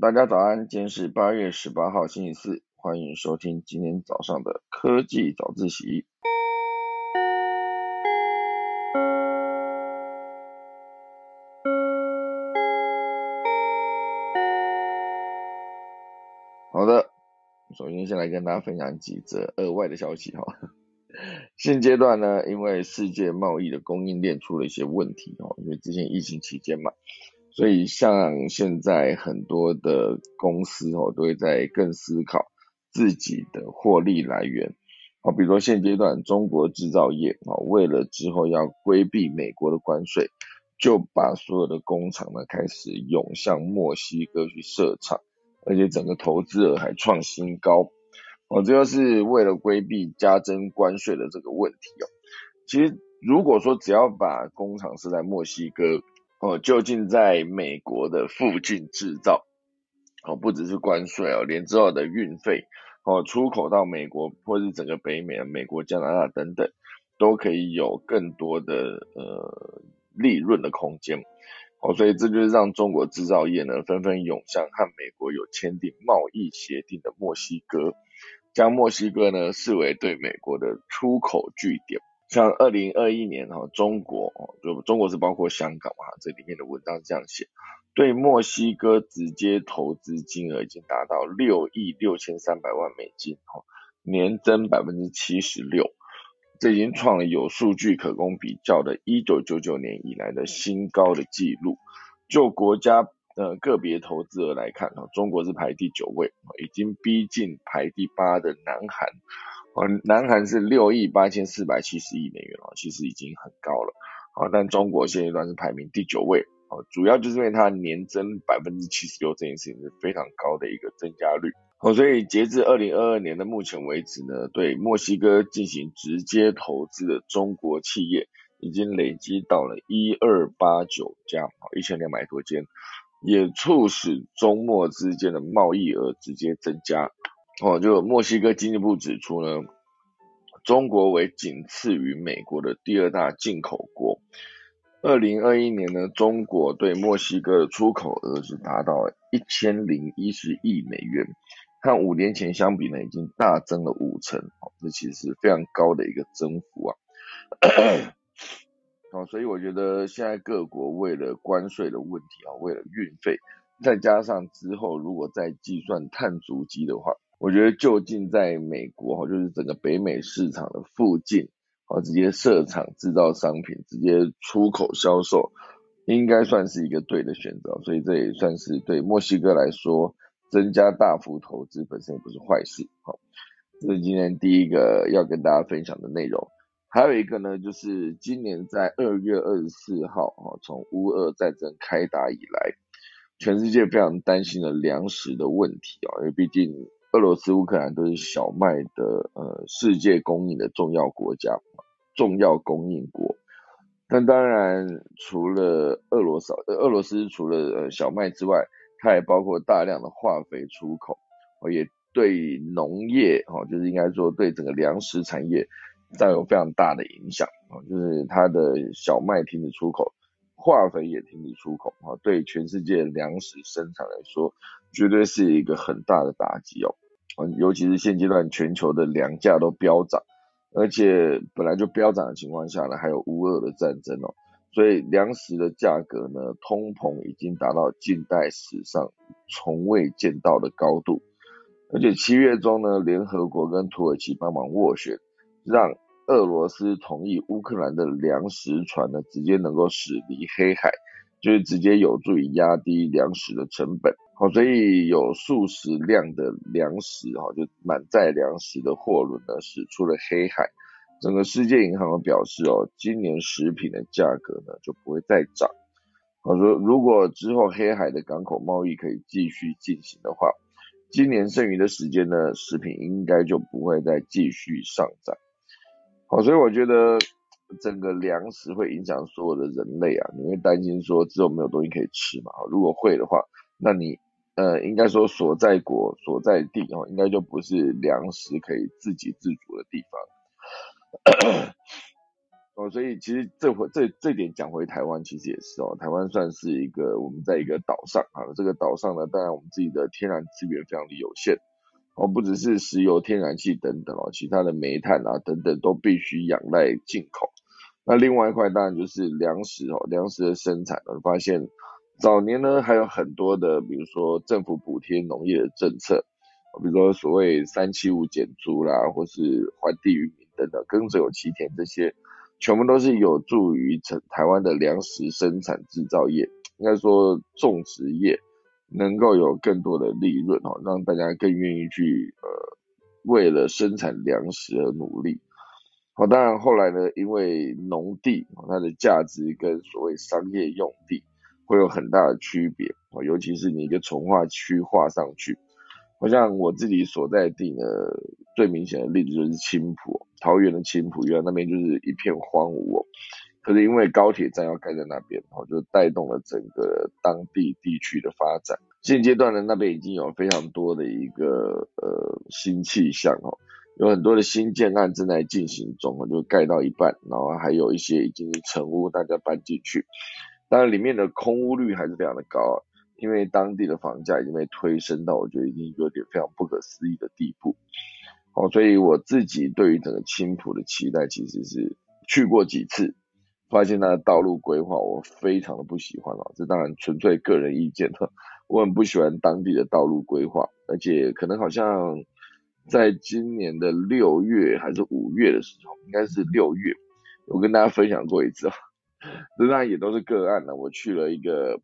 大家早安，今天是八月十八号星期四，欢迎收听今天早上的科技早自习。好的，首先先来跟大家分享几则额外的消息哈。现阶段呢，因为世界贸易的供应链出了一些问题哦，因为之前疫情期间嘛。所以像现在很多的公司哦，都会在更思考自己的获利来源。好，比如说现阶段中国制造业啊，为了之后要规避美国的关税，就把所有的工厂呢开始涌向墨西哥去设厂，而且整个投资额还创新高。哦，这就是为了规避加征关税的这个问题哦。其实如果说只要把工厂设在墨西哥，哦，就近在美国的附近制造，哦，不只是关税哦，连之后的运费，哦，出口到美国或是整个北美，美国、加拿大等等，都可以有更多的呃利润的空间，哦，所以这就是让中国制造业呢纷纷涌向和美国有签订贸易协定的墨西哥，将墨西哥呢视为对美国的出口据点。像二零二一年哈，中国哦，就中国是包括香港嘛，这里面的文章这样写，对墨西哥直接投资金额已经达到六亿六千三百万美金，哈，年增百分之七十六，这已经创了有数据可供比较的一九九九年以来的新高的记录。就国家呃个别投资额来看，哈，中国是排第九位，已经逼近排第八的南韩。哦，南韩是六亿八千四百七十亿美元哦，其实已经很高了。好，但中国现阶段是排名第九位。哦，主要就是因为它年增百分之七十六这件事情是非常高的一个增加率。哦，所以截至二零二二年的目前为止呢，对墨西哥进行直接投资的中国企业已经累积到了一二八九家，一千两百多间，也促使中墨之间的贸易额直接增加。哦，就墨西哥经济部指出呢，中国为仅次于美国的第二大进口国。二零二一年呢，中国对墨西哥的出口额是达到一千零一十亿美元，和五年前相比呢，已经大增了五成。哦，这其实是非常高的一个增幅啊。哦，所以我觉得现在各国为了关税的问题啊，为了运费，再加上之后如果再计算碳足迹的话，我觉得就近在美国哈，就是整个北美市场的附近，啊，直接设厂制造商品，直接出口销售，应该算是一个对的选择。所以这也算是对墨西哥来说，增加大幅投资本身也不是坏事。好，这是今天第一个要跟大家分享的内容。还有一个呢，就是今年在二月二十四号，哈，从乌俄战争开打以来，全世界非常担心的粮食的问题啊，因为毕竟。俄罗斯、乌克兰都是小麦的呃世界供应的重要国家，重要供应国。但当然，除了俄罗斯，俄罗斯除了呃小麦之外，它也包括大量的化肥出口，也对农业哈，就是应该说对整个粮食产业占有非常大的影响啊，就是它的小麦停止出口。化肥也停止出口啊，对全世界粮食生产来说，绝对是一个很大的打击哦。尤其是现阶段全球的粮价都飙涨，而且本来就飙涨的情况下呢，还有乌俄的战争哦，所以粮食的价格呢，通膨已经达到近代史上从未见到的高度。而且七月中呢，联合国跟土耳其帮忙斡旋，让。俄罗斯同意乌克兰的粮食船呢，直接能够驶离黑海，就是直接有助于压低粮食的成本。好，所以有数十辆的粮食哈，就满载粮食的货轮呢，驶出了黑海。整个世界银行表示哦，今年食品的价格呢就不会再涨。好说，如果之后黑海的港口贸易可以继续进行的话，今年剩余的时间呢，食品应该就不会再继续上涨。好，所以我觉得整个粮食会影响所有的人类啊，你会担心说之后没有东西可以吃嘛？如果会的话，那你呃应该说所在国所在地哦，应该就不是粮食可以自给自足的地方。哦，所以其实这回这这点讲回台湾，其实也是哦，台湾算是一个我们在一个岛上啊，这个岛上呢，当然我们自己的天然资源非常的有限，哦，不只是石油、天然气等等哦，其他的煤炭啊等等都必须仰赖进口。那另外一块当然就是粮食哦，粮食的生产，我发现早年呢还有很多的，比如说政府补贴农业的政策，比如说所谓三七五减租啦，或是还地于民等等，耕者有其田这些。全部都是有助于成台湾的粮食生产制造业，应该说种植业能够有更多的利润哦，让大家更愿意去呃为了生产粮食而努力。好，当然后来呢，因为农地它的价值跟所谓商业用地会有很大的区别哦，尤其是你一个从化区划上去。好像我自己所在地呢，最明显的例子就是青浦，桃园的青浦，原来那边就是一片荒芜。可是因为高铁站要盖在那边，哦，就带动了整个当地地区的发展。现阶段呢，那边已经有非常多的一个呃新气象哦，有很多的新建案正在进行中，就盖到一半，然后还有一些已经成屋，大家搬进去。当然里面的空屋率还是非常的高。啊因为当地的房价已经被推升到，我觉得已经有点非常不可思议的地步。哦，所以我自己对于整个青浦的期待，其实是去过几次，发现它的道路规划我非常的不喜欢哦。这当然纯粹个人意见哈，我很不喜欢当地的道路规划，而且可能好像在今年的六月还是五月的时候，应该是六月，我跟大家分享过一次哦。这当然也都是个案了，我去了一个。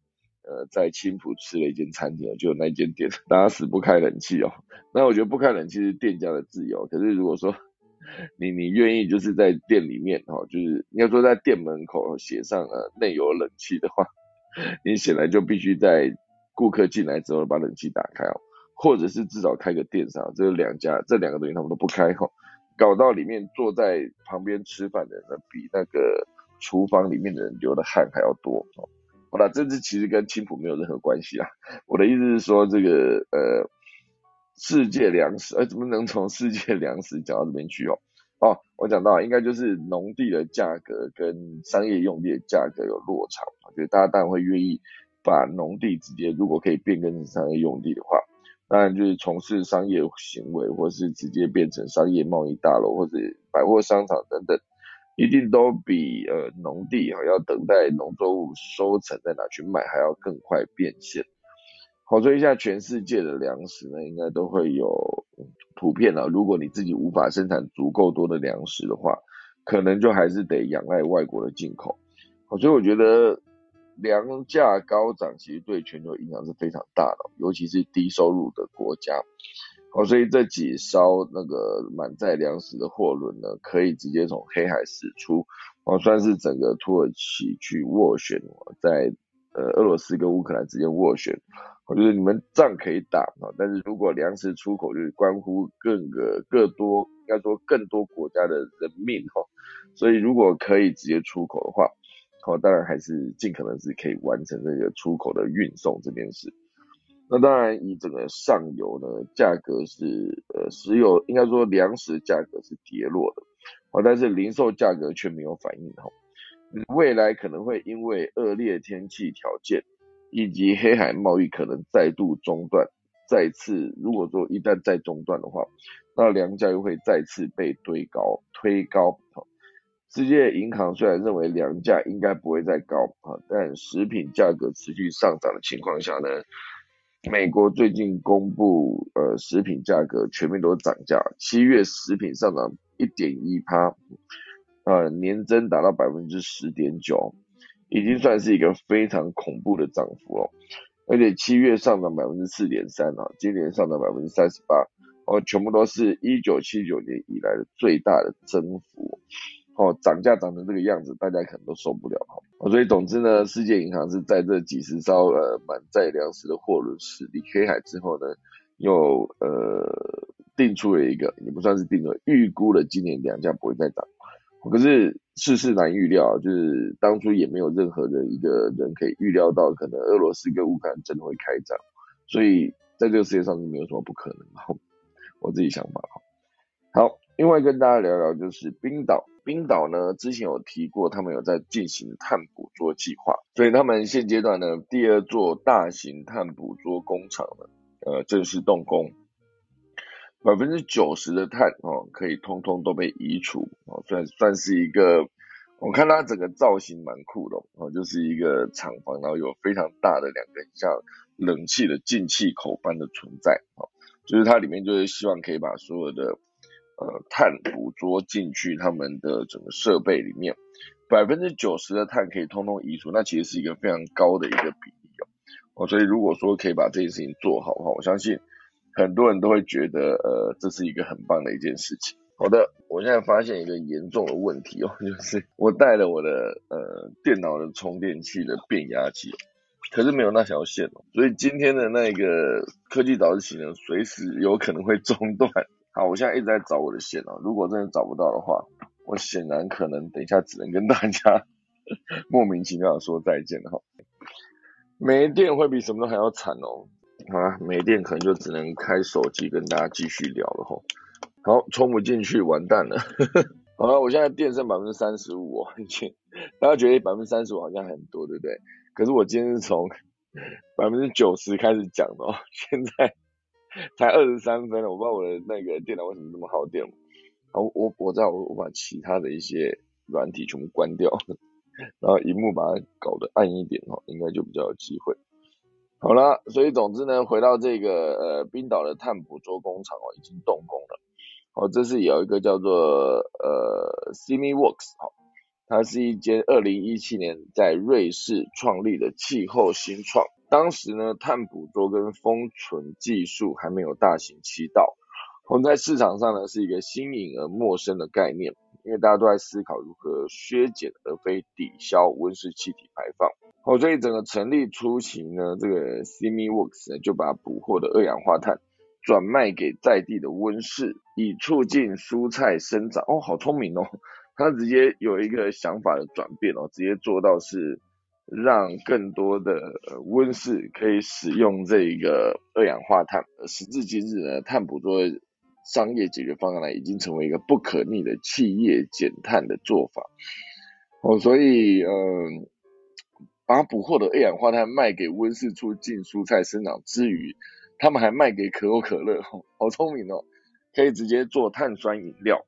呃，在青浦吃了一间餐厅，就那间店，大家死不开冷气哦。那我觉得不开冷气是店家的自由，可是如果说你你愿意就是在店里面哈，就是应该说在店门口写上呃内有冷气的话，你显然就必须在顾客进来之后把冷气打开哦，或者是至少开个电扇。这两家这两个东西他们都不开哈，搞到里面坐在旁边吃饭的人比那个厨房里面的人流的汗还要多哦。好了，这次其实跟青浦没有任何关系啊。我的意思是说，这个呃，世界粮食，哎，怎么能从世界粮食讲到这边去哦？哦，我讲到应该就是农地的价格跟商业用地的价格有落差，我觉得大家当然会愿意把农地直接，如果可以变更成商业用地的话，当然就是从事商业行为，或是直接变成商业贸易大楼或者百货商场等等。一定都比呃农地哈要等待农作物收成再拿去卖还要更快变现。好，所以现在全世界的粮食呢，应该都会有普遍啊。如果你自己无法生产足够多的粮食的话，可能就还是得仰赖外国的进口。好，所以我觉得粮价高涨其实对全球影响是非常大的，尤其是低收入的国家。哦，所以这几艘那个满载粮食的货轮呢，可以直接从黑海驶出，哦，算是整个土耳其去斡旋，在呃俄罗斯跟乌克兰之间斡旋，我觉得你们仗可以打啊，但是如果粮食出口就是关乎各个更多，应该说更多国家的人命哈，所以如果可以直接出口的话，哦，当然还是尽可能是可以完成这个出口的运送这件事。那当然，以整个上游呢，价格是呃石油应该说粮食价格是跌落的，哦，但是零售价格却没有反应哈。未来可能会因为恶劣天气条件以及黑海贸易可能再度中断，再次如果说一旦再中断的话，那粮价又会再次被推高推高。世界银行虽然认为粮价应该不会再高啊，但食品价格持续上涨的情况下呢？美国最近公布，呃，食品价格全面都涨价，七月食品上涨一点一趴，呃，年增达到百分之十点九，已经算是一个非常恐怖的涨幅哦。而且七月上涨百分之四点三啊，今年上涨百分之三十八，哦，全部都是一九七九年以来的最大的增幅。哦，涨价涨成这个样子，大家可能都受不了哈。所以总之呢，世界银行是在这几十艘呃满载粮食的货轮驶离黑海之后呢，又呃定出了一个，也不算是定了，预估了今年粮价不会再涨。可是世事难预料，就是当初也没有任何的一个人可以预料到，可能俄罗斯跟乌克兰真的会开战。所以在这个世界上是没有什么不可能的，我自己想法哈。好。另外跟大家聊聊就是冰岛，冰岛呢之前有提过，他们有在进行碳捕捉计划，所以他们现阶段呢第二座大型碳捕捉工厂呢，呃正式动工，百分之九十的碳哦可以通通都被移除哦，算算是一个。我看它整个造型蛮酷的哦，就是一个厂房，然后有非常大的两个像冷气的进气口般的存在哦，就是它里面就是希望可以把所有的呃碳捕捉进去他们的整个设备里面，百分之九十的碳可以通通移除，那其实是一个非常高的一个比例哦，所以如果说可以把这件事情做好的话，我相信很多人都会觉得呃这是一个很棒的一件事情。好的，我现在发现一个严重的问题哦，就是我带了我的呃电脑的充电器的变压器，可是没有那条线哦，所以今天的那个科技早自习呢，随时有可能会中断。好，我现在一直在找我的线哦，如果真的找不到的话，我显然可能等一下只能跟大家 莫名其妙的说再见了哈。没电会比什么都还要惨哦，好啊，没电可能就只能开手机跟大家继续聊了吼。好，充不进去，完蛋了。好了，我现在电剩百分之三十五哦，大家觉得百分之三十五好像很多，对不对？可是我今天是从 百分之九十开始讲的哦，现在才二十三分了，我不知道我的那个电脑为什么这么耗电。好，我我知道我我把其他的一些软体全部关掉，然后荧幕把它搞得暗一点哦，应该就比较有机会。好了，所以总之呢，回到这个呃冰岛的碳捕捉工厂哦，已经动工了。哦，这是有一个叫做呃 Simiworks 哈，它是一间二零一七年在瑞士创立的气候新创。当时呢，碳捕捉跟封存技术还没有大行其道，我们在市场上呢是一个新颖而陌生的概念，因为大家都在思考如何削减而非抵消温室气体排放。哦，所以整个成立初期呢，这个 Simiworks 呢就把捕获的二氧化碳。转卖给在地的温室，以促进蔬菜生长。哦，好聪明哦！他直接有一个想法的转变哦，直接做到是让更多的温室可以使用这个二氧化碳。时至今日呢，碳捕捉商业解决方案呢，已经成为一个不可逆的企业减碳的做法。哦，所以嗯，把捕获的二氧化碳卖给温室，促进蔬菜生长之余。他们还卖给可口可乐，好聪明哦，可以直接做碳酸饮料。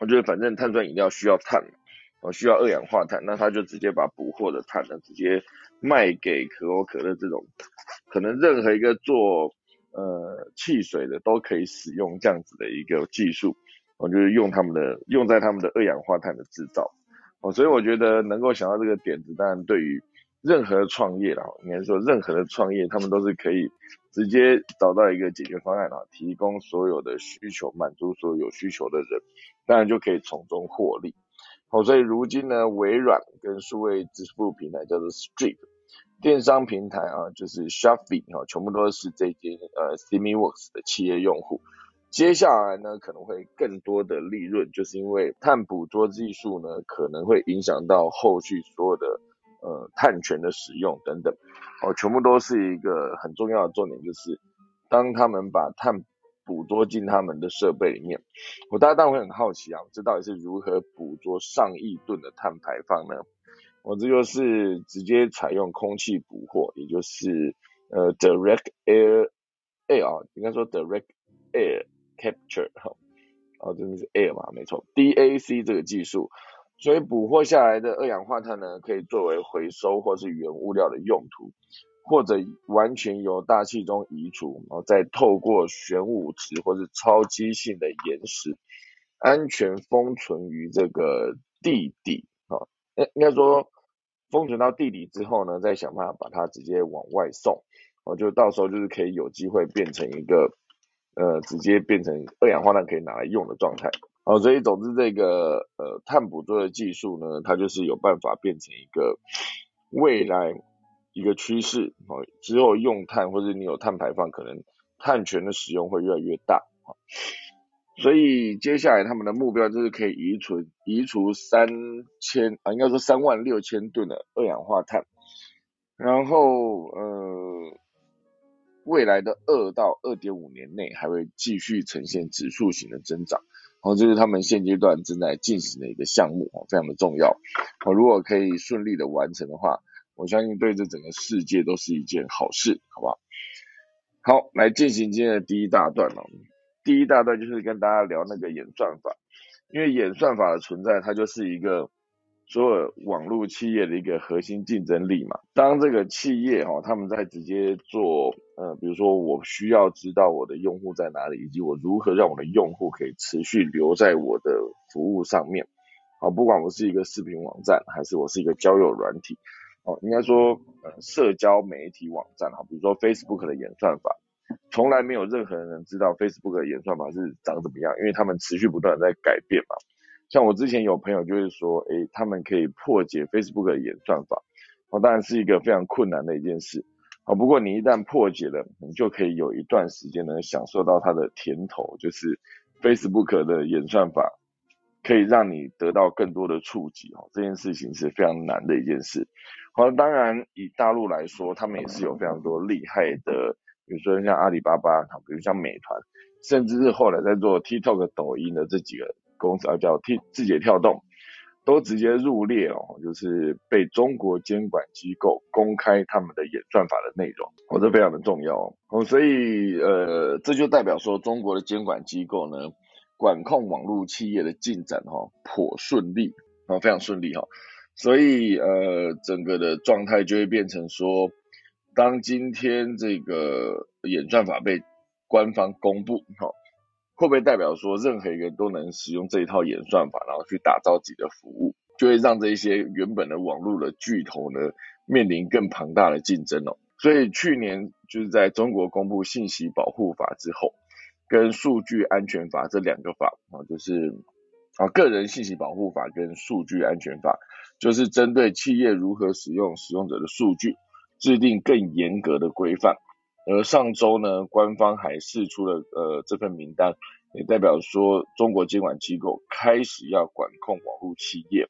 我觉得反正碳酸饮料需要碳，哦需要二氧化碳，那他就直接把捕获的碳呢，直接卖给可口可乐这种，可能任何一个做呃汽水的都可以使用这样子的一个技术，我就是用他们的用在他们的二氧化碳的制造，哦所以我觉得能够想到这个点子，当然对于任何创业啦，应该说任何的创业，他们都是可以。直接找到一个解决方案啊，提供所有的需求，满足所有需求的人，当然就可以从中获利。好，所以如今呢，微软跟数位支付平台叫做 Stripe，电商平台啊，就是 Shopee 啊，全部都是这间呃 Simiworks 的企业用户。接下来呢，可能会更多的利润，就是因为碳捕捉技术呢，可能会影响到后续所有的。呃，碳权的使用等等，哦，全部都是一个很重要的重点，就是当他们把碳捕捉进他们的设备里面，我大家当然会很好奇啊，这到底是如何捕捉上亿吨的碳排放呢？我这就是直接采用空气捕获，也就是呃 direct air air 啊，应该说 direct air capture 哈，哦，真的是 air 嘛，没错，DAC 这个技术。所以捕获下来的二氧化碳呢，可以作为回收或是原物料的用途，或者完全由大气中移除，然后再透过玄武池或是超基性的岩石，安全封存于这个地底啊。应应该说封存到地底之后呢，再想办法把它直接往外送，哦就到时候就是可以有机会变成一个呃，直接变成二氧化碳可以拿来用的状态。哦，所以总之这个呃碳捕捉的技术呢，它就是有办法变成一个未来一个趋势哦，之后用碳或者你有碳排放，可能碳权的使用会越来越大哦。所以接下来他们的目标就是可以移除移除三千啊，应该说三万六千吨的二氧化碳，然后呃。未来的二到二点五年内还会继续呈现指数型的增长，哦，这是他们现阶段正在进行的一个项目哦，非常的重要哦。如果可以顺利的完成的话，我相信对这整个世界都是一件好事，好不好？好，来进行今天的第一大段哦。第一大段就是跟大家聊那个演算法，因为演算法的存在，它就是一个。所有网络企业的一个核心竞争力嘛，当这个企业哈，他们在直接做，呃，比如说我需要知道我的用户在哪里，以及我如何让我的用户可以持续留在我的服务上面，好，不管我是一个视频网站，还是我是一个交友软体，哦，应该说，呃，社交媒体网站哈，比如说 Facebook 的演算法，从来没有任何人知道 Facebook 的演算法是长怎么样，因为他们持续不断在改变嘛。像我之前有朋友就是说，诶，他们可以破解 Facebook 的演算法，哦，当然是一个非常困难的一件事，啊，不过你一旦破解了，你就可以有一段时间能享受到它的甜头，就是 Facebook 的演算法可以让你得到更多的触及，哦，这件事情是非常难的一件事。好，当然以大陆来说，他们也是有非常多厉害的，比如说像阿里巴巴，比如像美团，甚至是后来在做 TikTok、抖音的这几个。公司啊叫 T 字节跳动，都直接入列哦，就是被中国监管机构公开他们的演算法的内容，哦，这非常的重要哦，所以呃，这就代表说中国的监管机构呢，管控网络企业的进展哈颇顺利啊，非常顺利哈，所以呃，整个的状态就会变成说，当今天这个演算法被官方公布哈。会不会代表说任何一个人都能使用这一套演算法，然后去打造自己的服务，就会让这一些原本的网络的巨头呢面临更庞大的竞争哦？所以去年就是在中国公布信息保护法之后，跟数据安全法这两个法啊，就是啊个人信息保护法跟数据安全法，就是针对企业如何使用使用者的数据，制定更严格的规范。而上周呢，官方还释出了呃这份名单，也代表说中国监管机构开始要管控网络企业，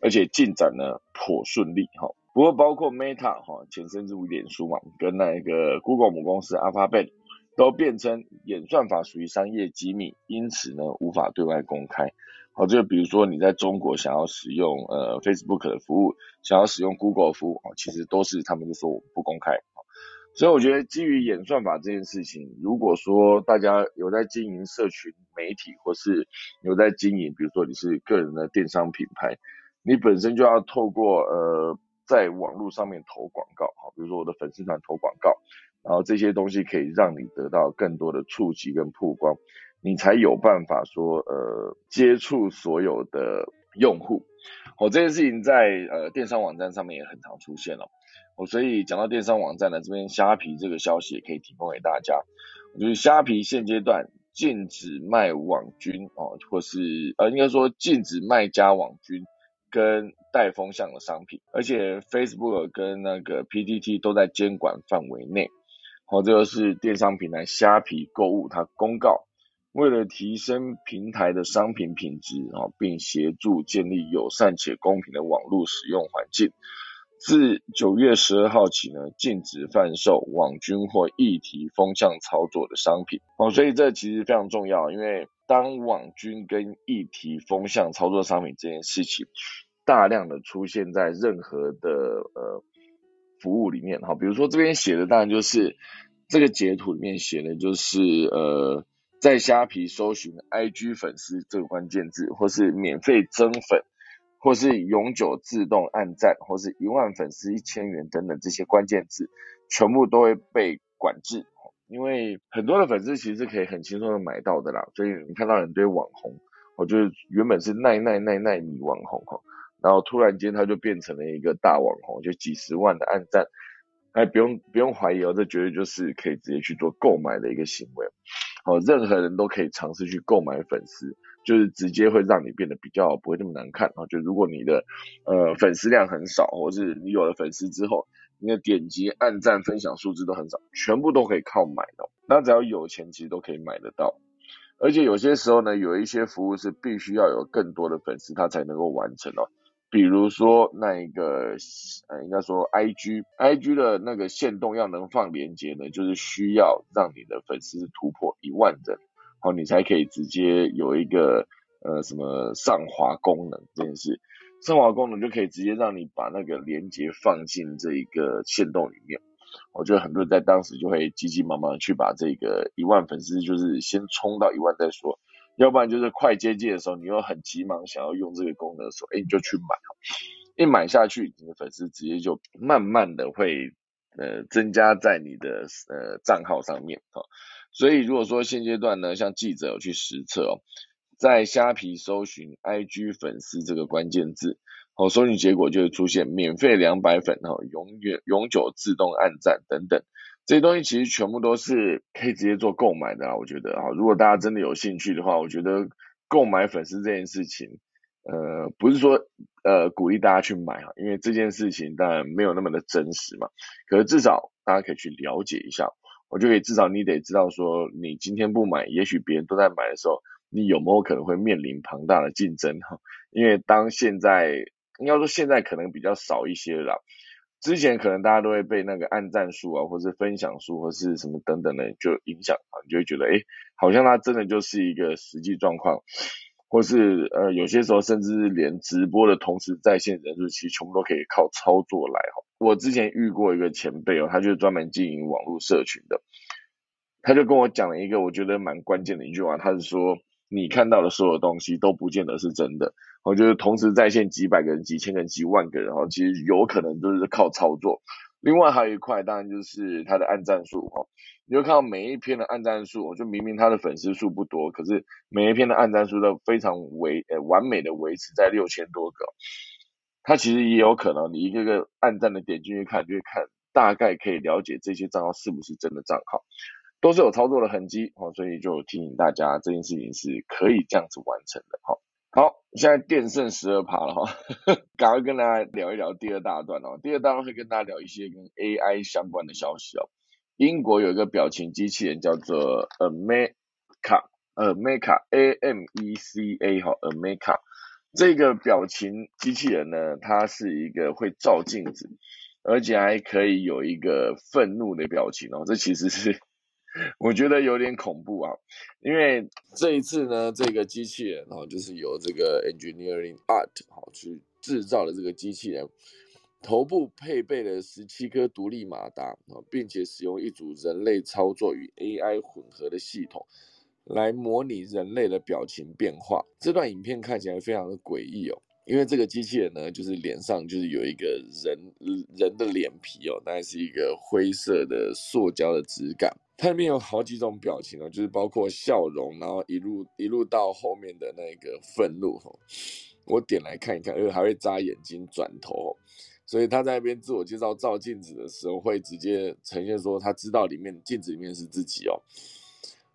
而且进展呢颇顺利哈。不过包括 Meta 哈，前身之为脸书嘛，跟那个 Google 母公司 Alphabet 都辩称演算法属于商业机密，因此呢无法对外公开。好，就比如说你在中国想要使用呃 Facebook 的服务，想要使用 Google 服务啊，其实都是他们就说我不公开。所以我觉得基于演算法这件事情，如果说大家有在经营社群媒体，或是有在经营，比如说你是个人的电商品牌，你本身就要透过呃在网络上面投广告，好，比如说我的粉丝团投广告，然后这些东西可以让你得到更多的触及跟曝光，你才有办法说呃接触所有的用户。哦，这件事情在呃电商网站上面也很常出现了。哦，所以讲到电商网站呢，这边虾皮这个消息也可以提供给大家。就是虾皮现阶段禁止卖网军哦，或是呃应该说禁止卖家网军跟带风向的商品，而且 Facebook 跟那个 PTT 都在监管范围内。好，这个是电商平台虾皮购物它公告，为了提升平台的商品品质啊，并协助建立友善且公平的网络使用环境。自九月十二号起呢，禁止贩售网军或议题风向操作的商品。哦，所以这其实非常重要，因为当网军跟议题风向操作商品这件事情大量的出现在任何的呃服务里面，哈，比如说这边写的当然就是这个截图里面写的就是呃在虾皮搜寻 IG 粉丝这个关键字，或是免费增粉。或是永久自动按赞，或是一万粉丝一千元等等这些关键字，全部都会被管制。因为很多的粉丝其实可以很轻松的买到的啦，所以你看到很多网红，我就是原本是奈奈奈奈米网红哈，然后突然间他就变成了一个大网红，就几十万的按赞，哎不用不用怀疑哦，这绝对就是可以直接去做购买的一个行为。哦，任何人都可以尝试去购买粉丝，就是直接会让你变得比较不会那么难看啊。就如果你的呃粉丝量很少，或是你有了粉丝之后，你的点击、按赞、分享数字都很少，全部都可以靠买的。那只要有钱，其实都可以买得到。而且有些时候呢，有一些服务是必须要有更多的粉丝，它才能够完成哦。比如说那一个，呃，应该说 I G I G 的那个线动要能放连接呢，就是需要让你的粉丝突破一万人，好，你才可以直接有一个呃什么上滑功能这件事，上滑功能就可以直接让你把那个连接放进这一个线动里面。我觉得很多人在当时就会急急忙忙去把这个一万粉丝就是先冲到一万再说，要不然就是快接近的时候，你又很急忙想要用这个功能的时候，哎，你就去买，一买下去，你的粉丝直接就慢慢的会呃增加在你的呃账号上面哦。所以如果说现阶段呢，像记者有去实测哦，在虾皮搜寻 IG 粉丝这个关键字。哦，搜寻结果就会出现免费两百粉哦，永远永久自动按赞等等，这些东西其实全部都是可以直接做购买的啊。我觉得啊，如果大家真的有兴趣的话，我觉得购买粉丝这件事情，呃，不是说呃鼓励大家去买哈，因为这件事情当然没有那么的真实嘛。可是至少大家可以去了解一下，我就可以至少你得知道说，你今天不买，也许别人都在买的时候，你有没有可能会面临庞大的竞争哈？因为当现在应该说现在可能比较少一些了，之前可能大家都会被那个按赞数啊，或是分享数，或是什么等等的就影响啊，你就会觉得哎，好像它真的就是一个实际状况，或是呃有些时候甚至连直播的同时在线人数，其实全部都可以靠操作来哈。我之前遇过一个前辈哦，他就是专门经营网络社群的，他就跟我讲了一个我觉得蛮关键的一句话，他是说。你看到的所有东西都不见得是真的，我觉得同时在线几百个人、几千个人、几万个人，哈，其实有可能都是靠操作。另外还有一块，当然就是他的按赞数，哈，你会看到每一篇的按赞数，就明明他的粉丝数不多，可是每一篇的按赞数都非常维呃完美的维持在六千多个。他其实也有可能，你一个个按赞的点进去看，就会看大概可以了解这些账号是不是真的账号。都是有操作的痕迹哦，所以就提醒大家这件事情是可以这样子完成的哈。好，现在电剩十二趴了哈，赶快跟大家聊一聊第二大段哦。第二大段会跟大家聊一些跟 AI 相关的消息哦。英国有一个表情机器人叫做 Ameca，Ameca，A M E C A 哈，Ameca 这个表情机器人呢，它是一个会照镜子，而且还可以有一个愤怒的表情哦。这其实是。我觉得有点恐怖啊，因为这一次呢，这个机器人哦，就是由这个 Engineering Art 好去制造的这个机器人，头部配备了十七颗独立马达啊，并且使用一组人类操作与 AI 混合的系统，来模拟人类的表情变化。这段影片看起来非常的诡异哦。因为这个机器人呢，就是脸上就是有一个人人的脸皮哦，大概是一个灰色的塑胶的质感。它里面有好几种表情哦，就是包括笑容，然后一路一路到后面的那个愤怒哦。我点来看一看，而且还会眨眼睛、转头。所以他在那边自我介绍照镜子的时候，会直接呈现说他知道里面镜子里面是自己哦。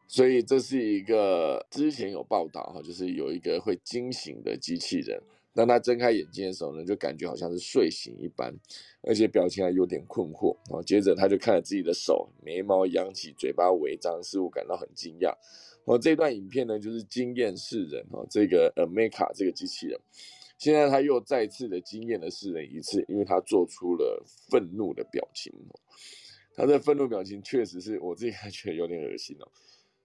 所以这是一个之前有报道哈，就是有一个会惊醒的机器人。当他睁开眼睛的时候呢，就感觉好像是睡醒一般，而且表情还有点困惑。然后接着他就看着自己的手，眉毛扬起，嘴巴微张，似乎感到很惊讶。哦，这段影片呢，就是惊艳世人哦。这个 Ameca 这个机器人，现在他又再次的惊艳了世人一次，因为他做出了愤怒的表情。他的愤怒表情确实是我自己还觉得有点恶心哦。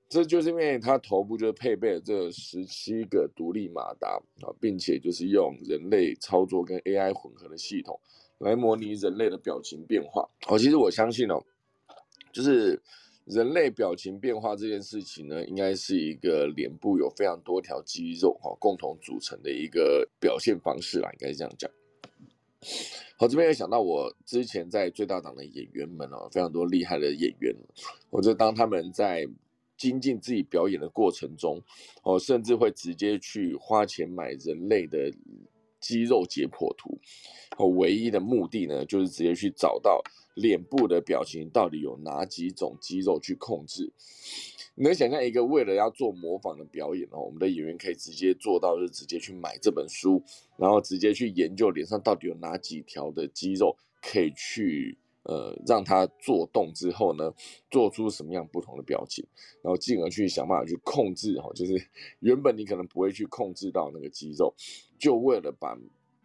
这就是因为它头部就配备了这十七个独立马达啊，并且就是用人类操作跟 AI 混合的系统来模拟人类的表情变化。哦，其实我相信哦，就是人类表情变化这件事情呢，应该是一个脸部有非常多条肌肉哈共同组成的一个表现方式啦，应该是这样讲。好，这边也想到我之前在最大档的演员们哦，非常多厉害的演员，我就当他们在。精进自己表演的过程中，哦，甚至会直接去花钱买人类的肌肉解剖图，哦，唯一的目的呢，就是直接去找到脸部的表情到底有哪几种肌肉去控制。你能想象一个为了要做模仿的表演哦，我们的演员可以直接做到，就是直接去买这本书，然后直接去研究脸上到底有哪几条的肌肉可以去。呃，让他做动之后呢，做出什么样不同的表情，然后进而去想办法去控制哈，就是 原本你可能不会去控制到那个肌肉，就为了把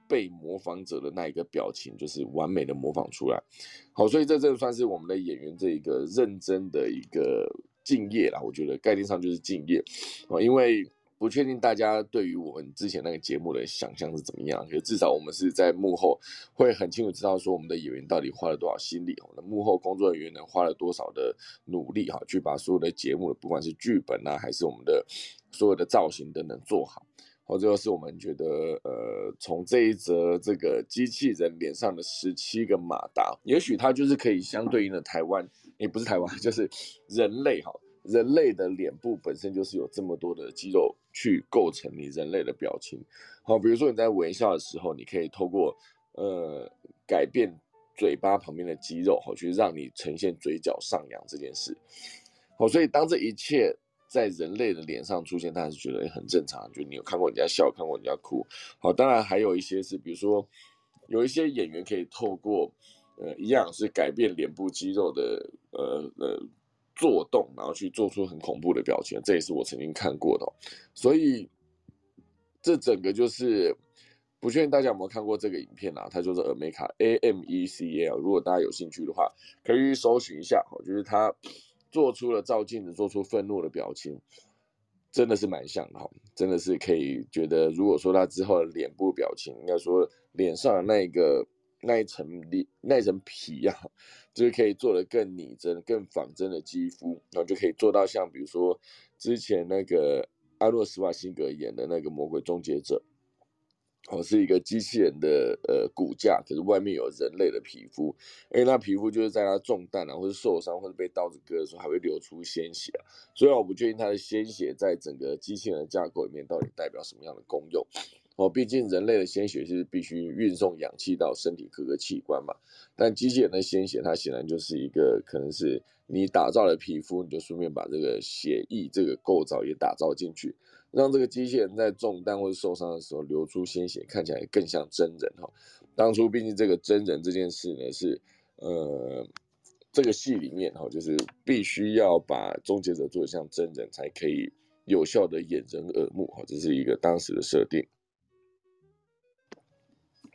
被模仿者的那一个表情，就是完美的模仿出来。好，所以这这算是我们的演员这一个认真的一个敬业啦，我觉得概念上就是敬业哦，因为。不确定大家对于我们之前那个节目的想象是怎么样，可是至少我们是在幕后会很清楚知道说我们的演员到底花了多少心力，我们的幕后工作人员呢花了多少的努力哈，去把所有的节目的不管是剧本啊，还是我们的所有的造型等等做好。好，这个是我们觉得呃，从这一则这个机器人脸上的十七个马达，也许它就是可以相对应的台湾，也不是台湾，就是人类哈。人类的脸部本身就是有这么多的肌肉去构成你人类的表情，好，比如说你在微笑的时候，你可以透过呃改变嘴巴旁边的肌肉，好去让你呈现嘴角上扬这件事，好，所以当这一切在人类的脸上出现，大家是觉得很正常，就你有看过人家笑，看过人家哭，好，当然还有一些是，比如说有一些演员可以透过呃一样是改变脸部肌肉的呃呃。做动，然后去做出很恐怖的表情，这也是我曾经看过的。所以，这整个就是不确定大家有没有看过这个影片啊？它就是 Ameca A M E C A L。如果大家有兴趣的话，可以搜寻一下。我觉得他做出了照镜子、做出愤怒的表情，真的是蛮像的哈。真的是可以觉得，如果说他之后的脸部表情，应该说脸上的那个。那一层里那一层皮呀，就是可以做的更拟真、更仿真的肌肤，然后就可以做到像比如说之前那个阿诺斯瓦辛格演的那个魔鬼终结者，哦，是一个机器人的呃骨架，可是外面有人类的皮肤，因为那皮肤就是在他中弹啊，或者受伤或者被刀子割的时候，还会流出鲜血啊，所以我不确定他的鲜血在整个机器人的架构里面到底代表什么样的功用。哦，毕竟人类的鲜血是必须运送氧气到身体各个器官嘛，但机器人的鲜血它显然就是一个可能是你打造的皮肤，你就顺便把这个血液这个构造也打造进去，让这个机器人在中弹或者受伤的时候流出鲜血，看起来更像真人哈。当初毕竟这个真人这件事呢是，呃，这个戏里面哈就是必须要把终结者做的像真人才可以有效的掩人耳目哈，这是一个当时的设定。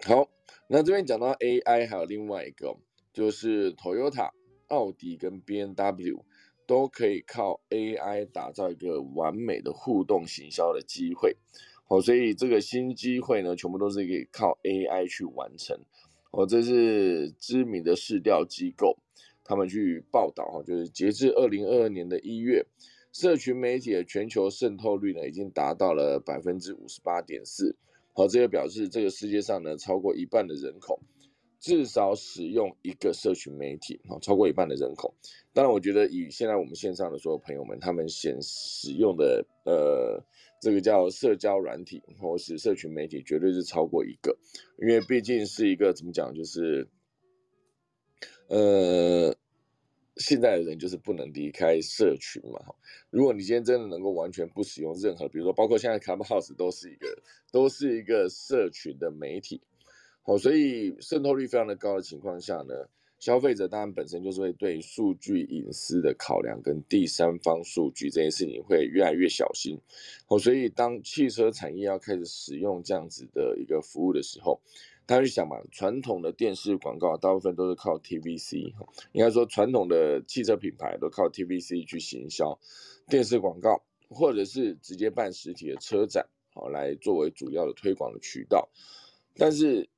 好，那这边讲到 AI，还有另外一个，就是 Toyota、奥迪跟 BMW 都可以靠 AI 打造一个完美的互动行销的机会。好，所以这个新机会呢，全部都是可以靠 AI 去完成。哦，这是知名的市调机构，他们去报道哈，就是截至二零二二年的一月，社群媒体的全球渗透率呢，已经达到了百分之五十八点四。好，这个表示这个世界上呢，超过一半的人口至少使用一个社群媒体。好，超过一半的人口。当然，我觉得以现在我们线上的所有朋友们，他们显使用的呃，这个叫社交软体或是社群媒体，绝对是超过一个。因为毕竟是一个怎么讲，就是呃。现在的人就是不能离开社群嘛，如果你今天真的能够完全不使用任何，比如说包括现在 Clubhouse 都是一个都是一个社群的媒体，好，所以渗透率非常的高的情况下呢，消费者当然本身就是会对数据隐私的考量跟第三方数据这件事情会越来越小心，好，所以当汽车产业要开始使用这样子的一个服务的时候。大家去想嘛，传统的电视广告大部分都是靠 TVC，应该说传统的汽车品牌都靠 TVC 去行销电视广告，或者是直接办实体的车展，好来作为主要的推广的渠道。但是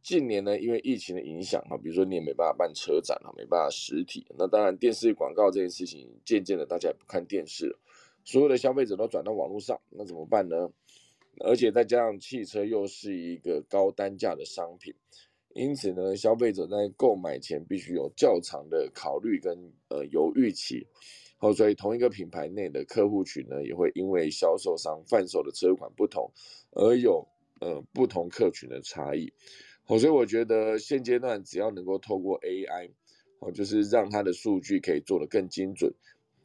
近年呢，因为疫情的影响哈，比如说你也没办法办车展哈，没办法实体，那当然电视广告这件事情渐渐的大家也不看电视了，所有的消费者都转到网络上，那怎么办呢？而且再加上汽车又是一个高单价的商品，因此呢，消费者在购买前必须有较长的考虑跟呃犹豫期。好，所以同一个品牌内的客户群呢，也会因为销售商贩售的车款不同，而有呃不同客群的差异。好，所以我觉得现阶段只要能够透过 AI，好，就是让它的数据可以做得更精准。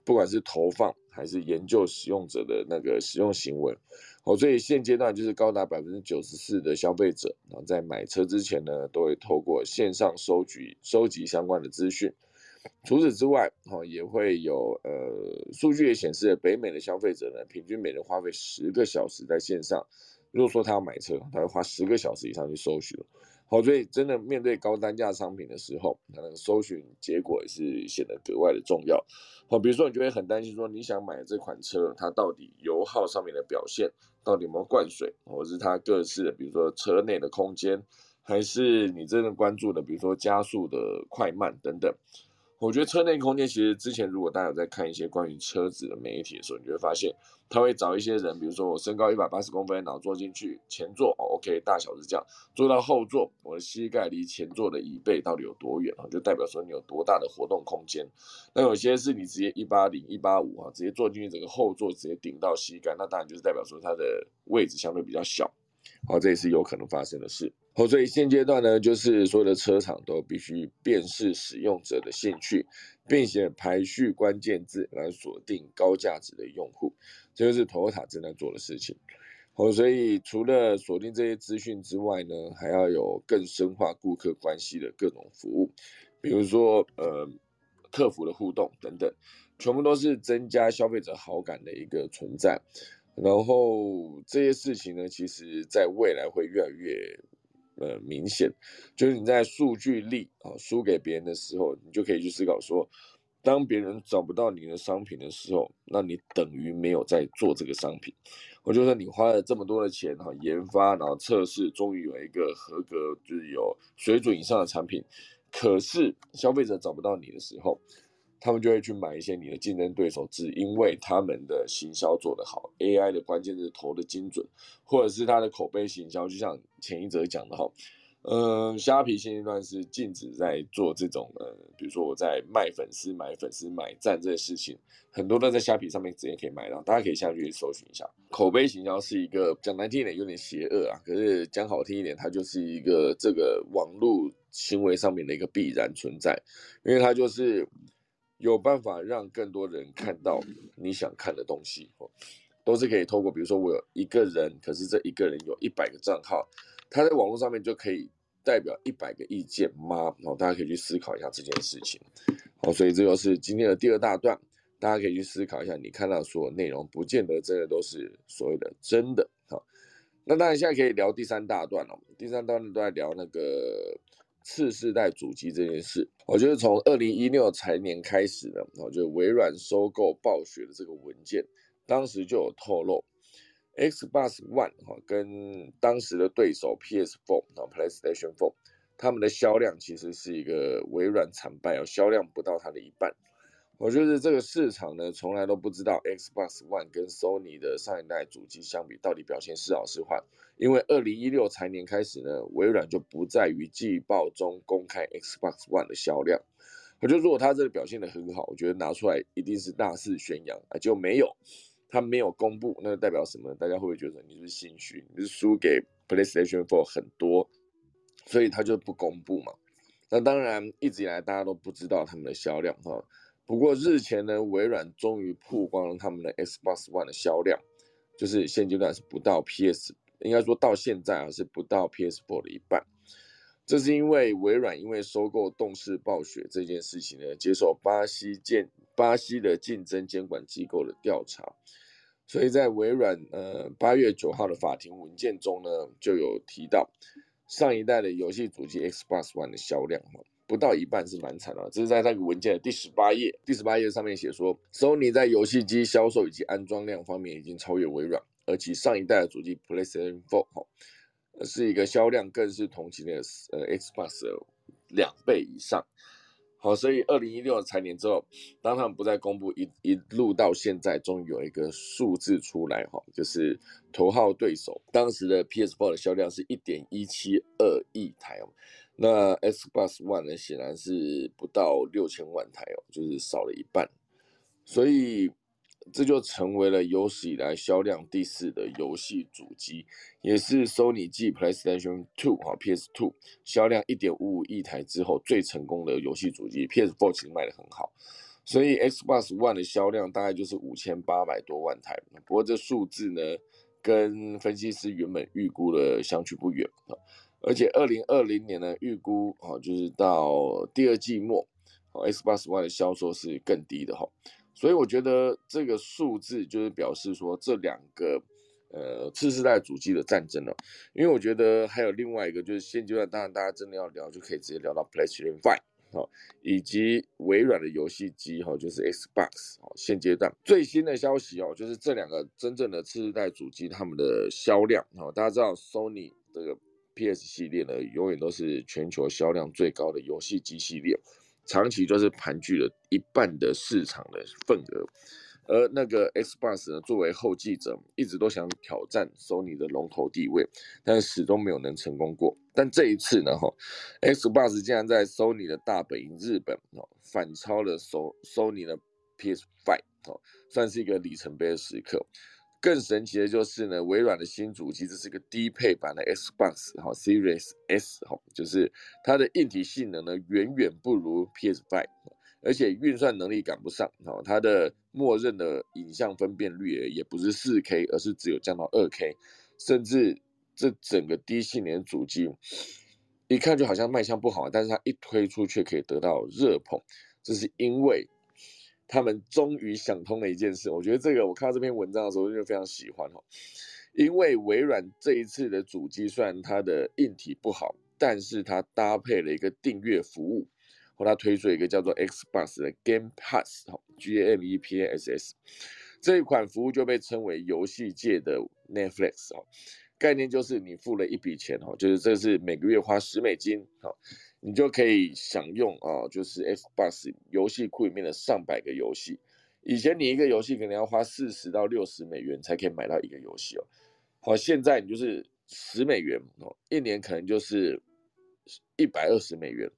不管是投放还是研究使用者的那个使用行为，哦，所以现阶段就是高达百分之九十四的消费者，然后在买车之前呢，都会透过线上收集收集相关的资讯。除此之外，哈，也会有呃数据也显示，北美的消费者呢，平均每人花费十个小时在线上。如果说他要买车，他会花十个小时以上去搜寻。好，所以真的面对高单价商品的时候，可能搜寻结果也是显得格外的重要。好，比如说你就会很担心说，你想买这款车，它到底油耗上面的表现到底有没有灌水，或者是它各式的，比如说车内的空间，还是你真正关注的，比如说加速的快慢等等。我觉得车内空间其实之前如果大家有在看一些关于车子的媒体的时候，你就会发现他会找一些人，比如说我身高一百八十公分，然后坐进去前座哦，OK，大小是这样，坐到后座，我的膝盖离前座的椅背到底有多远啊？就代表说你有多大的活动空间。那有些是你直接一八零、一八五啊，直接坐进去整个后座直接顶到膝盖，那当然就是代表说它的位置相对比较小。好，这也是有可能发生的事。好，所以现阶段呢，就是所有的车厂都必须辨识使用者的兴趣，并且排序关键字来锁定高价值的用户，这就是 Toyota 正在做的事情。好，所以除了锁定这些资讯之外呢，还要有更深化顾客关系的各种服务，比如说呃客服的互动等等，全部都是增加消费者好感的一个存在。然后这些事情呢，其实在未来会越来越呃明显。就是你在数据力啊输给别人的时候，你就可以去思考说，当别人找不到你的商品的时候，那你等于没有在做这个商品。我就说你花了这么多的钱哈研发，然后测试，终于有一个合格，就是有水准以上的产品，可是消费者找不到你的时候。他们就会去买一些你的竞争对手，只因为他们的行销做得好，AI 的关键字投的精准，或者是他的口碑行销，就像前一则讲的哈，嗯，虾皮现阶段是禁止在做这种呃，比如说我在卖粉丝、买粉丝、买赞这些事情，很多都在虾皮上面直接可以买到，大家可以下去搜寻一下。口碑行销是一个讲难听一点有点邪恶啊，可是讲好听一点，它就是一个这个网络行为上面的一个必然存在，因为它就是。有办法让更多人看到你想看的东西，哦，都是可以透过，比如说我有一个人，可是这一个人有一百个账号，他在网络上面就可以代表一百个意见吗？然后大家可以去思考一下这件事情，好，所以这就是今天的第二大段，大家可以去思考一下，你看到所有内容，不见得真的都是所谓的真的，好，那当然现在可以聊第三大段了，第三大段都在聊那个。次世代主机这件事，我觉得从二零一六财年开始呢，我觉得微软收购暴雪的这个文件，当时就有透露，Xbox One 哈跟当时的对手 PS4 啊 PlayStation 4，他们的销量其实是一个微软惨败哦，销量不到它的一半。我觉得这个市场呢，从来都不知道 Xbox One 跟 Sony 的上一代主机相比，到底表现是好是坏。因为二零一六财年开始呢，微软就不在于季报中公开 Xbox One 的销量。我觉得如果它这个表现的很好，我觉得拿出来一定是大肆宣扬啊，就没有，它没有公布，那代表什么？大家会不会觉得你是心虚？你是输给 PlayStation 4很多，所以它就不公布嘛？那当然，一直以来大家都不知道他们的销量哈。不过日前呢，微软终于曝光了他们的 Xbox One 的销量，就是现阶段是不到 PS，应该说到现在啊是不到 PS4 的一半。这是因为微软因为收购动视暴雪这件事情呢，接受巴西监巴西的竞争监管机构的调查，所以在微软呃八月九号的法庭文件中呢，就有提到上一代的游戏主机 Xbox One 的销量。不到一半是蛮惨的，这是在那个文件的第十八页。第十八页上面写说，Sony 在游戏机销售以及安装量方面已经超越微软，而其上一代的主机 PlayStation 4哈，是一个销量更是同期的呃 Xbox 两倍以上。好，所以二零一六财年之后，当他们不再公布一一路到现在，终于有一个数字出来哈，就是头号对手当时的 PS4 的销量是一点一七二亿台哦，那 Xbox One 呢，显然是不到六千万台哦，就是少了一半，所以。这就成为了有史以来销量第四的游戏主机，也是 Sony 继 PlayStation Two 哈 PS Two 销量一点五五亿台之后最成功的游戏主机。PS Four 其实卖的很好，所以 Xbox One 的销量大概就是五千八百多万台。不过这数字呢，跟分析师原本预估的相去不远啊。而且二零二零年呢，预估哦就是到第二季末哦，Xbox One 的销售是更低的哈。所以我觉得这个数字就是表示说，这两个呃次世代主机的战争了，因为我觉得还有另外一个就是现阶段，当然大家真的要聊，就可以直接聊到 PlayStation Five 哦，以及微软的游戏机哈，就是 Xbox 哦。现阶段最新的消息哦，就是这两个真正的次世代主机他们的销量哦，大家知道 Sony 这个 PS 系列呢，永远都是全球销量最高的游戏机系列，长期就是盘踞了一半的市场的份额。而那个 Xbox 呢，作为后继者，一直都想挑战 Sony 的龙头地位，但始终没有能成功过。但这一次呢，哈，Xbox 竟然在 Sony 的大本营日本，哦，反超了 So Sony 的 PS5，哦，算是一个里程碑的时刻。更神奇的就是呢，微软的新主机这是个低配版的 Xbox，哈，Series S，哈，就是它的硬体性能呢，远远不如 PS5。而且运算能力赶不上，哦，它的默认的影像分辨率也不是四 K，而是只有降到二 K，甚至这整个低性能主机，一看就好像卖相不好，但是它一推出却可以得到热捧，这是因为他们终于想通了一件事。我觉得这个我看到这篇文章的时候就非常喜欢哦，因为微软这一次的主机虽然它的硬体不好，但是它搭配了一个订阅服务。和它推出一个叫做 Xbox 的 Game Pass，哈，G M E P A S S，这一款服务就被称为游戏界的 Netflix，哈，概念就是你付了一笔钱，哦，就是这是每个月花十美金，哦，你就可以享用啊，就是 Xbox 游戏库里面的上百个游戏。以前你一个游戏可能要花四十到六十美元才可以买到一个游戏哦，好，现在你就是十美元哦，一年可能就是一百二十美元。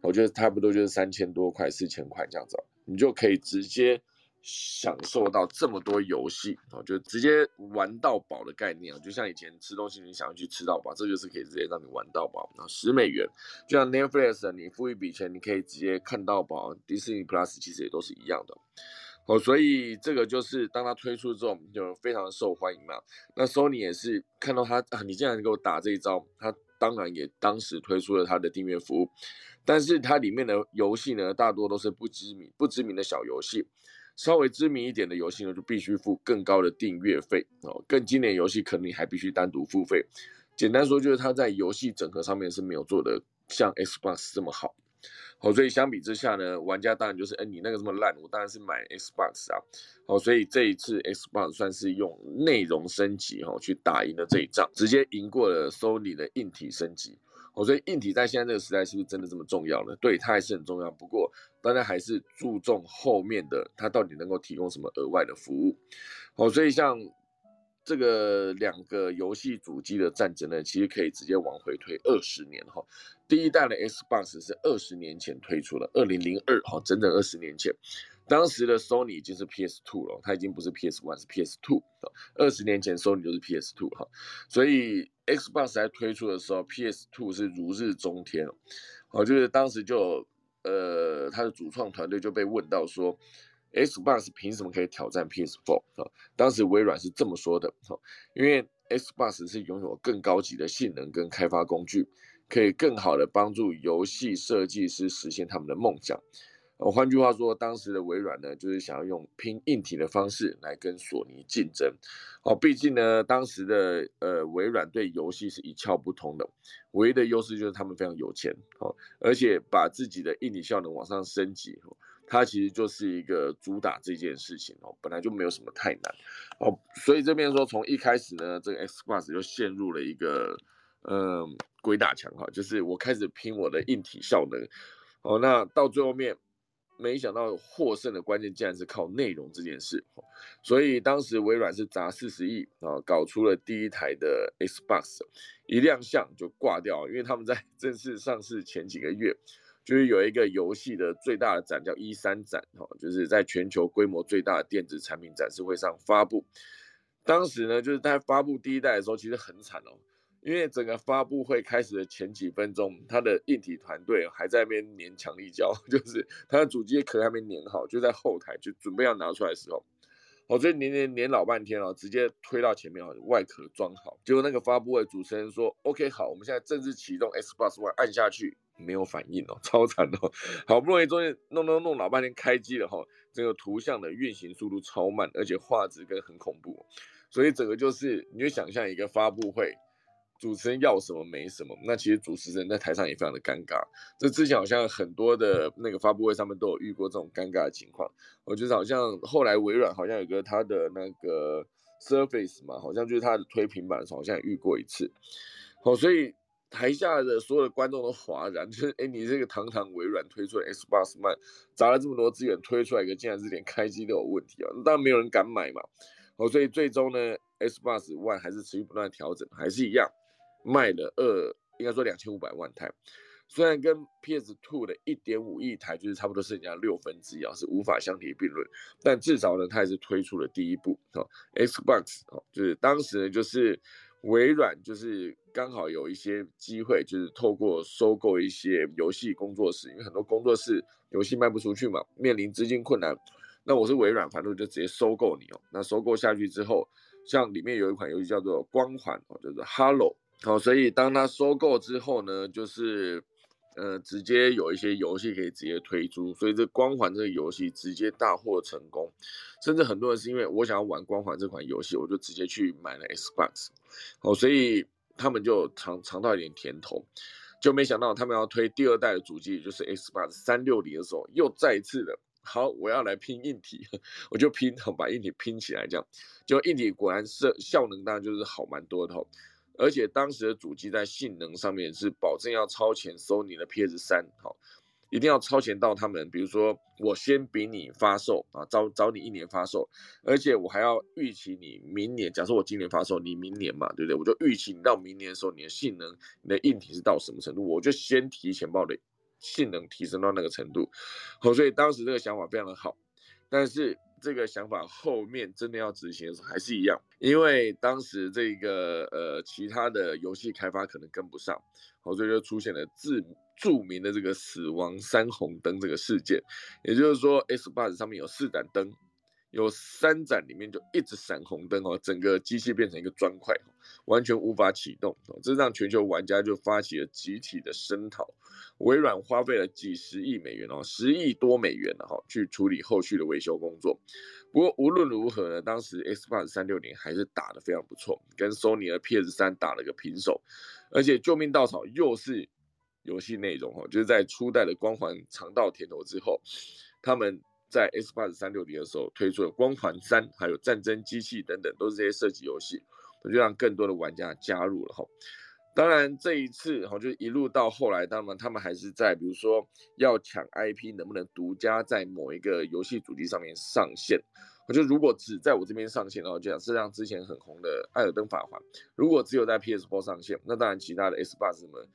我觉得差不多就是三千多块、四千块这样子，你就可以直接享受到这么多游戏，哦，就直接玩到饱的概念啊，就像以前吃东西你想要去吃到饱，这就是可以直接让你玩到饱啊，十美元，就像 Netflix，你付一笔钱，你可以直接看到饱，迪士尼 Plus 其实也都是一样的，哦，所以这个就是当它推出之后就非常的受欢迎嘛，那 Sony 也是看到它啊，你竟然给我打这一招，它当然也当时推出了它的订阅服务。但是它里面的游戏呢，大多都是不知名、不知名的小游戏，稍微知名一点的游戏呢，就必须付更高的订阅费哦。更经典游戏可能你还必须单独付费。简单说，就是它在游戏整合上面是没有做的像 Xbox 这么好。好，所以相比之下呢，玩家当然就是，哎，你那个这么烂，我当然是买 Xbox 啊。好，所以这一次 Xbox 算是用内容升级哈去打赢了这一仗，直接赢过了 Sony 的硬体升级。哦，所以硬体在现在这个时代是不是真的这么重要呢？对，它还是很重要。不过，大家还是注重后面的它到底能够提供什么额外的服务。哦，所以像这个两个游戏主机的战争呢，其实可以直接往回推二十年哈。第一代的 Xbox 是二十年前推出了，二零零二哈，整整二十年前。当时的 Sony 已经是 PS Two 了，它已经不是 PS One，是 PS Two。二十年前 Sony 就是 PS Two 哈，所以 Xbox 在推出的时候，PS Two 是如日中天。哦，就是当时就呃，它的主创团队就被问到说，Xbox 凭什么可以挑战 PS Four 啊？当时微软是这么说的，哈，因为 Xbox 是拥有更高级的性能跟开发工具，可以更好的帮助游戏设计师实现他们的梦想。呃，换句话说，当时的微软呢，就是想要用拼硬体的方式来跟索尼竞争。哦，毕竟呢，当时的呃微软对游戏是一窍不通的，唯一的优势就是他们非常有钱。哦，而且把自己的硬体效能往上升级，它其实就是一个主打这件事情哦，本来就没有什么太难。哦，所以这边说从一开始呢，这个 Xbox 就陷入了一个嗯鬼打墙哈，就是我开始拼我的硬体效能。哦，那到最后面。没想到获胜的关键竟然是靠内容这件事，所以当时微软是砸四十亿啊，搞出了第一台的 Xbox，一亮相就挂掉，因为他们在正式上市前几个月，就是有一个游戏的最大的展叫一三展，哈，就是在全球规模最大的电子产品展示会上发布。当时呢，就是在发布第一代的时候，其实很惨哦。因为整个发布会开始的前几分钟，他的硬体团队还在那边粘强力胶，就是他的主机壳还没粘好，就在后台就准备要拿出来的时候，我这粘粘粘老半天了，直接推到前面哦，外壳装好，结果那个发布会主持人说：“OK，好，我们现在正式启动 Xbox One，按下去没有反应哦，超惨哦，好不容易终于弄弄弄老半天开机了哈，这个图像的运行速度超慢，而且画质跟很恐怖。”所以整个就是你就想象一个发布会，主持人要什么没什么，那其实主持人在台上也非常的尴尬。这之前好像很多的那个发布会上面都有遇过这种尴尬的情况。我觉得好像后来微软好像有个它的那个 Surface 嘛，好像就是它的推平板的时候好像也遇过一次。好，所以。台下的所有的观众都哗然，就是哎，你这个堂堂微软推出的 Xbox Man，砸了这么多资源推出来一个，竟然是连开机都有问题啊！当然没有人敢买嘛。哦，所以最终呢，Xbox One 还是持续不断调整，还是一样卖了二，应该说两千五百万台。虽然跟 PS Two 的一点五亿台就是差不多剩下六分之一啊，是无法相提并论。但至少呢，它还是推出了第一部哦，Xbox 哦，就是当时呢，就是微软就是。刚好有一些机会，就是透过收购一些游戏工作室，因为很多工作室游戏卖不出去嘛，面临资金困难。那我是微软，反正就直接收购你哦。那收购下去之后，像里面有一款游戏叫做《光环》哦，叫做《Hello》哦，所以当它收购之后呢，就是呃，直接有一些游戏可以直接推出，所以这《光环》这个游戏直接大获成功。甚至很多人是因为我想要玩《光环》这款游戏，我就直接去买了 Xbox 哦，所以。他们就尝尝到一点甜头，就没想到他们要推第二代的主机，也就是 Xbox 三六零的时候，又再一次的，好，我要来拼硬体，我就拼，把硬体拼起来，这样，就硬体果然是效能当然就是好蛮多的，而且当时的主机在性能上面是保证要超前 Sony 的 PS 三，好。一定要超前到他们，比如说我先比你发售啊，早早你一年发售，而且我还要预期你明年，假设我今年发售，你明年嘛，对不对？我就预期你到明年的时候，你的性能、你的硬体是到什么程度，我就先提前把我的性能提升到那个程度。好，所以当时这个想法非常的好，但是这个想法后面真的要执行的时候还是一样，因为当时这个呃其他的游戏开发可能跟不上，好，所以就出现了自。著名的这个死亡三红灯这个事件，也就是说，S b o s 上面有四盏灯，有三盏里面就一直闪红灯哦，整个机器变成一个砖块，完全无法启动哦，这让全球玩家就发起了集体的声讨。微软花费了几十亿美元哦，十亿多美元的哈，去处理后续的维修工作。不过无论如何呢，当时 Xbox 三六零还是打得非常不错，跟 Sony 的 PS 三打了个平手，而且救命稻草又是。游戏内容哦，就是在初代的光环尝到甜头之后，他们在 Xbox 三六零的时候推出了光环三，还有战争机器等等，都是这些射击游戏，我就让更多的玩家加入了哈。当然这一次哈，就一路到后来，当然他们还是在比如说要抢 IP，能不能独家在某一个游戏主机上面上线？我就如果只在我这边上线，然后这样是让之前很红的《艾尔登法环》，如果只有在 PS4 上线，那当然其他的 Xbox 们。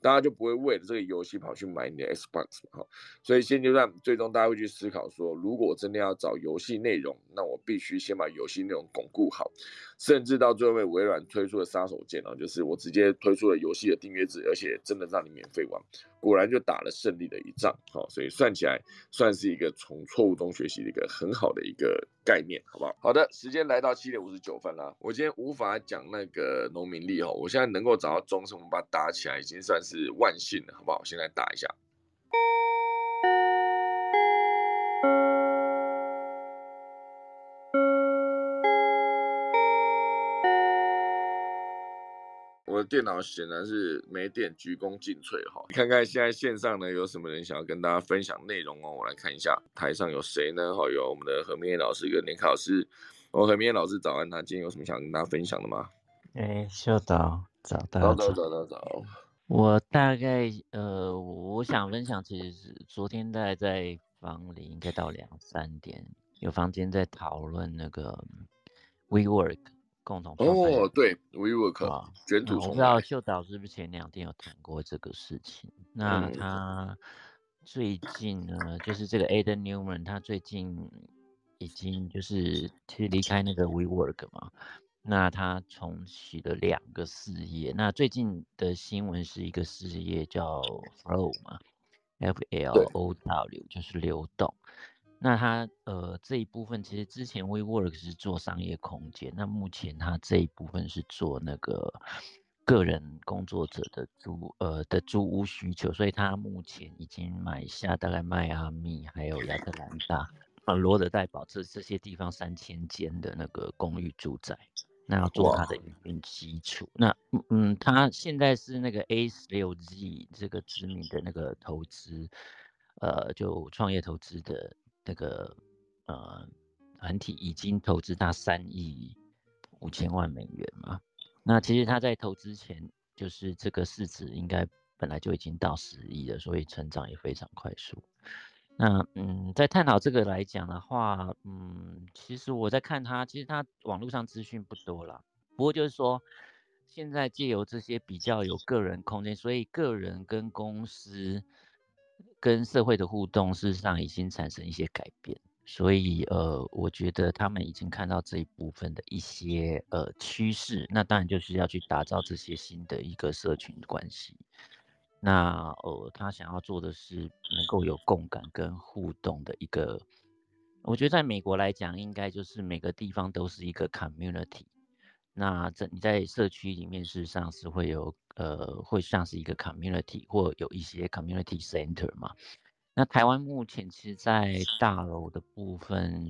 大家就不会为了这个游戏跑去买你的 Xbox 嘛？哈，所以现阶段最终大家会去思考说，如果真的要找游戏内容，那我必须先把游戏内容巩固好，甚至到最后，被微软推出了杀手锏啊，就是我直接推出了游戏的订阅制，而且真的让你免费玩，果然就打了胜利的一仗。好，所以算起来算是一个从错误中学习的一个很好的一个概念，好不好？好的，时间来到七点五十九分了，我今天无法讲那个农民力哈，我现在能够找到钟声，我们把它打起来，已经算是。万幸了，好不好？现在打一下。我的电脑显然是没电，鞠躬尽瘁哈。看看现在线上呢有什么人想要跟大家分享内容哦？我来看一下台上有谁呢？哈，有我们的何明业老师跟联考老师。我何明业老师早安，他今天有什么想跟大家分享的吗？哎，秀导早，早早早早早。我大概呃，我想分享，其实是昨天大概在房里，应该到两三点，有房间在讨论那个 WeWork 共同哦，对 WeWork 啊卷土重来。我不知道秀导是不是前两天有谈过这个事情？那他最近呢，就是这个 Adam Newman，他最近已经就是其实离开那个 WeWork 嘛。那他重启了两个事业，那最近的新闻是一个事业叫 Flow 嘛，F L O W 就是流动。那他呃这一部分其实之前 WeWork 是做商业空间，那目前他这一部分是做那个个人工作者的租呃的租屋需求，所以他目前已经买下大概迈阿密还有亚特兰大啊罗德代堡这这些地方三千间的那个公寓住宅。那要做它的营运基础。那嗯嗯，它现在是那个 A 十六 G 这个知名的那个投资，呃，就创业投资的那个呃团体已经投资他三亿五千万美元嘛。那其实他在投资前，就是这个市值应该本来就已经到十亿了，所以成长也非常快速。那嗯，在探讨这个来讲的话，嗯，其实我在看他，其实他网络上资讯不多啦。不过就是说，现在借由这些比较有个人空间，所以个人跟公司跟社会的互动，事实上已经产生一些改变。所以呃，我觉得他们已经看到这一部分的一些呃趋势，那当然就是要去打造这些新的一个社群关系。那呃，他想要做的是能够有共感跟互动的一个，我觉得在美国来讲，应该就是每个地方都是一个 community。那这你在社区里面，事实上是会有呃，会像是一个 community 或有一些 community center 嘛。那台湾目前其实，在大楼的部分。